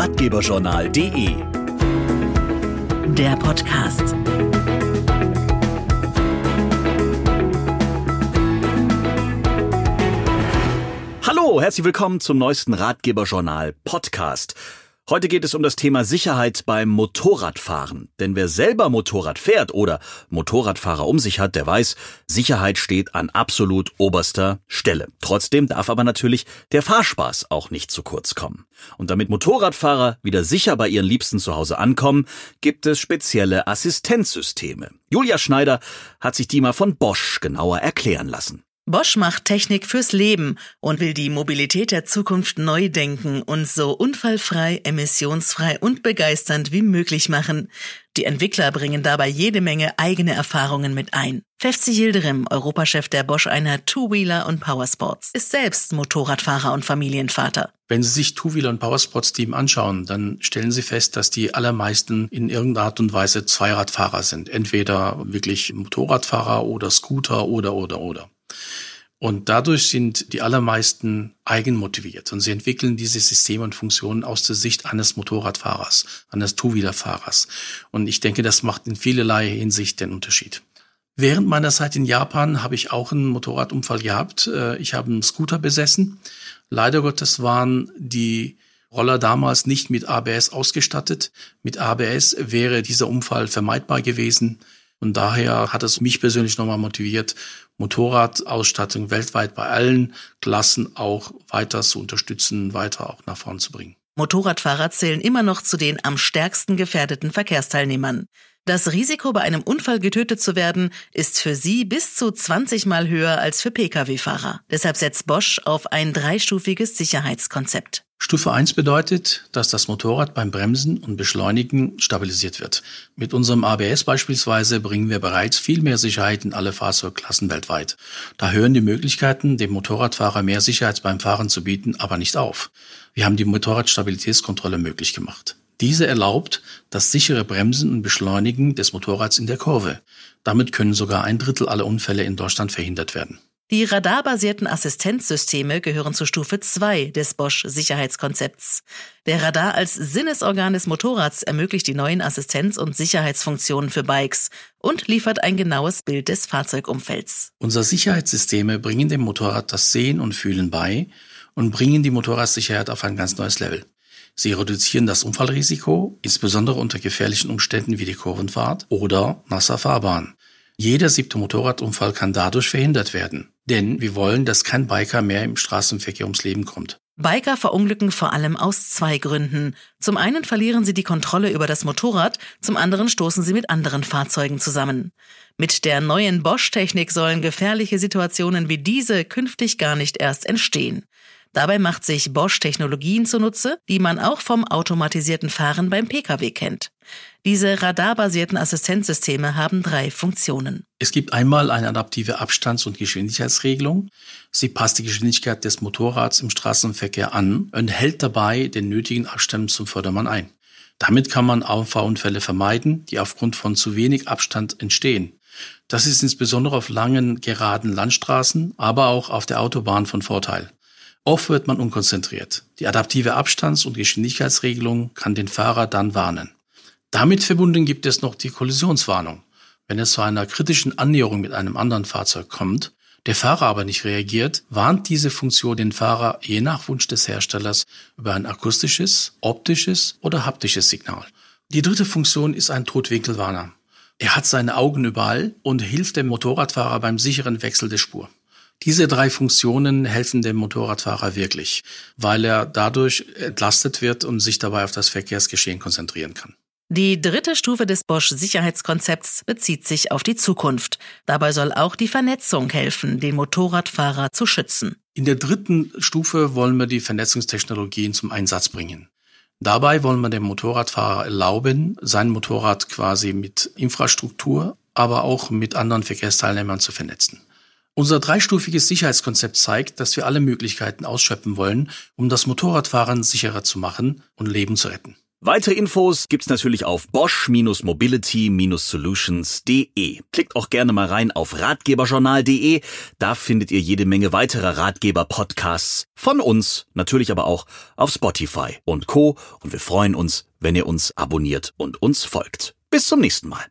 ratgeberjournal.de Der Podcast. Hallo, herzlich willkommen zum neuesten Ratgeberjournal Podcast. Heute geht es um das Thema Sicherheit beim Motorradfahren. Denn wer selber Motorrad fährt oder Motorradfahrer um sich hat, der weiß, Sicherheit steht an absolut oberster Stelle. Trotzdem darf aber natürlich der Fahrspaß auch nicht zu kurz kommen. Und damit Motorradfahrer wieder sicher bei ihren Liebsten zu Hause ankommen, gibt es spezielle Assistenzsysteme. Julia Schneider hat sich die mal von Bosch genauer erklären lassen. Bosch macht Technik fürs Leben und will die Mobilität der Zukunft neu denken und so unfallfrei, emissionsfrei und begeisternd wie möglich machen. Die Entwickler bringen dabei jede Menge eigene Erfahrungen mit ein. Fefzi Yildirim, Europachef der Bosch-Einheit Two-Wheeler und Powersports, ist selbst Motorradfahrer und Familienvater. Wenn Sie sich Two-Wheeler und Powersports Team anschauen, dann stellen Sie fest, dass die allermeisten in irgendeiner Art und Weise Zweiradfahrer sind. Entweder wirklich Motorradfahrer oder Scooter oder, oder, oder. Und dadurch sind die allermeisten eigenmotiviert und sie entwickeln diese Systeme und Funktionen aus der Sicht eines Motorradfahrers, eines Two-Wheeler-Fahrers. Und ich denke, das macht in vielerlei Hinsicht den Unterschied. Während meiner Zeit in Japan habe ich auch einen Motorradunfall gehabt. Äh, ich habe einen Scooter besessen. Leider Gottes waren die Roller damals nicht mit ABS ausgestattet. Mit ABS wäre dieser Unfall vermeidbar gewesen. Und daher hat es mich persönlich nochmal motiviert, Motorradausstattung weltweit bei allen Klassen auch weiter zu unterstützen, weiter auch nach vorn zu bringen. Motorradfahrer zählen immer noch zu den am stärksten gefährdeten Verkehrsteilnehmern. Das Risiko, bei einem Unfall getötet zu werden, ist für sie bis zu 20 Mal höher als für Pkw-Fahrer. Deshalb setzt Bosch auf ein dreistufiges Sicherheitskonzept. Stufe 1 bedeutet, dass das Motorrad beim Bremsen und Beschleunigen stabilisiert wird. Mit unserem ABS beispielsweise bringen wir bereits viel mehr Sicherheit in alle Fahrzeugklassen weltweit. Da hören die Möglichkeiten, dem Motorradfahrer mehr Sicherheit beim Fahren zu bieten, aber nicht auf. Wir haben die Motorradstabilitätskontrolle möglich gemacht. Diese erlaubt das sichere Bremsen und Beschleunigen des Motorrads in der Kurve. Damit können sogar ein Drittel aller Unfälle in Deutschland verhindert werden. Die radarbasierten Assistenzsysteme gehören zur Stufe 2 des Bosch Sicherheitskonzepts. Der Radar als Sinnesorgan des Motorrads ermöglicht die neuen Assistenz- und Sicherheitsfunktionen für Bikes und liefert ein genaues Bild des Fahrzeugumfelds. Unsere Sicherheitssysteme bringen dem Motorrad das Sehen und Fühlen bei und bringen die Motorradsicherheit auf ein ganz neues Level. Sie reduzieren das Unfallrisiko, insbesondere unter gefährlichen Umständen wie die Kurvenfahrt oder nasser Fahrbahn. Jeder siebte Motorradunfall kann dadurch verhindert werden. Denn wir wollen, dass kein Biker mehr im Straßenverkehr ums Leben kommt. Biker verunglücken vor allem aus zwei Gründen. Zum einen verlieren sie die Kontrolle über das Motorrad, zum anderen stoßen sie mit anderen Fahrzeugen zusammen. Mit der neuen Bosch-Technik sollen gefährliche Situationen wie diese künftig gar nicht erst entstehen. Dabei macht sich Bosch Technologien zunutze, die man auch vom automatisierten Fahren beim Pkw kennt. Diese radarbasierten Assistenzsysteme haben drei Funktionen. Es gibt einmal eine adaptive Abstands- und Geschwindigkeitsregelung. Sie passt die Geschwindigkeit des Motorrads im Straßenverkehr an und hält dabei den nötigen Abstand zum Fördermann ein. Damit kann man Auffahrunfälle vermeiden, die aufgrund von zu wenig Abstand entstehen. Das ist insbesondere auf langen, geraden Landstraßen, aber auch auf der Autobahn von Vorteil. Oft wird man unkonzentriert. Die adaptive Abstands- und Geschwindigkeitsregelung kann den Fahrer dann warnen. Damit verbunden gibt es noch die Kollisionswarnung. Wenn es zu einer kritischen Annäherung mit einem anderen Fahrzeug kommt, der Fahrer aber nicht reagiert, warnt diese Funktion den Fahrer je nach Wunsch des Herstellers über ein akustisches, optisches oder haptisches Signal. Die dritte Funktion ist ein Totwinkelwarner. Er hat seine Augen überall und hilft dem Motorradfahrer beim sicheren Wechsel der Spur. Diese drei Funktionen helfen dem Motorradfahrer wirklich, weil er dadurch entlastet wird und sich dabei auf das Verkehrsgeschehen konzentrieren kann. Die dritte Stufe des Bosch-Sicherheitskonzepts bezieht sich auf die Zukunft. Dabei soll auch die Vernetzung helfen, den Motorradfahrer zu schützen. In der dritten Stufe wollen wir die Vernetzungstechnologien zum Einsatz bringen. Dabei wollen wir dem Motorradfahrer erlauben, sein Motorrad quasi mit Infrastruktur, aber auch mit anderen Verkehrsteilnehmern zu vernetzen. Unser dreistufiges Sicherheitskonzept zeigt, dass wir alle Möglichkeiten ausschöpfen wollen, um das Motorradfahren sicherer zu machen und Leben zu retten. Weitere Infos gibt's natürlich auf bosch-mobility-solutions.de. Klickt auch gerne mal rein auf ratgeberjournal.de. Da findet ihr jede Menge weiterer Ratgeber-Podcasts von uns, natürlich aber auch auf Spotify und Co. Und wir freuen uns, wenn ihr uns abonniert und uns folgt. Bis zum nächsten Mal.